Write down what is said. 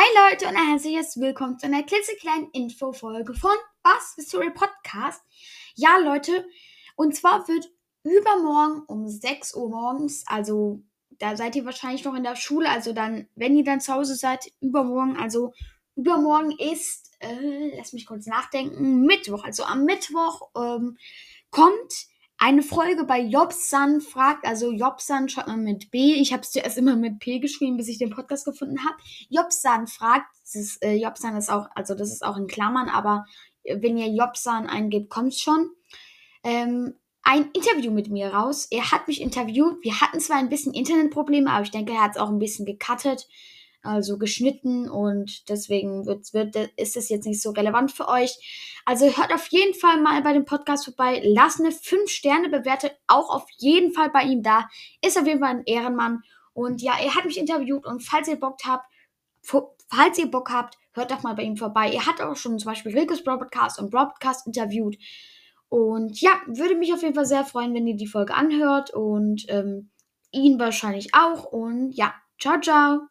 Hi Leute und ein herzliches Willkommen zu einer klitzekleinen Infofolge von Was History Podcast. Ja Leute, und zwar wird übermorgen um 6 Uhr morgens, also da seid ihr wahrscheinlich noch in der Schule, also dann, wenn ihr dann zu Hause seid, übermorgen, also übermorgen ist, äh, lass mich kurz nachdenken, Mittwoch, also am Mittwoch ähm, kommt eine Folge bei Jobsan fragt, also Jobsan schreibt man mit B. Ich habe es zuerst immer mit P geschrieben, bis ich den Podcast gefunden habe. Jobsan fragt, das ist, äh, Jobsan ist auch, also das ist auch in Klammern, aber wenn ihr Jobsan eingebt, kommt schon. Ähm, ein Interview mit mir raus. Er hat mich interviewt. Wir hatten zwar ein bisschen Internetprobleme, aber ich denke, er hat es auch ein bisschen gecuttet also geschnitten und deswegen wird, wird, ist es jetzt nicht so relevant für euch. Also hört auf jeden Fall mal bei dem Podcast vorbei. Lasst eine 5-Sterne-Bewertung auch auf jeden Fall bei ihm da. Ist auf jeden Fall ein Ehrenmann. Und ja, er hat mich interviewt und falls ihr Bock habt, falls ihr Bock habt, hört doch mal bei ihm vorbei. Er hat auch schon zum Beispiel Rikus Broadcast und Broadcast interviewt. Und ja, würde mich auf jeden Fall sehr freuen, wenn ihr die Folge anhört und ähm, ihn wahrscheinlich auch. Und ja, ciao, ciao.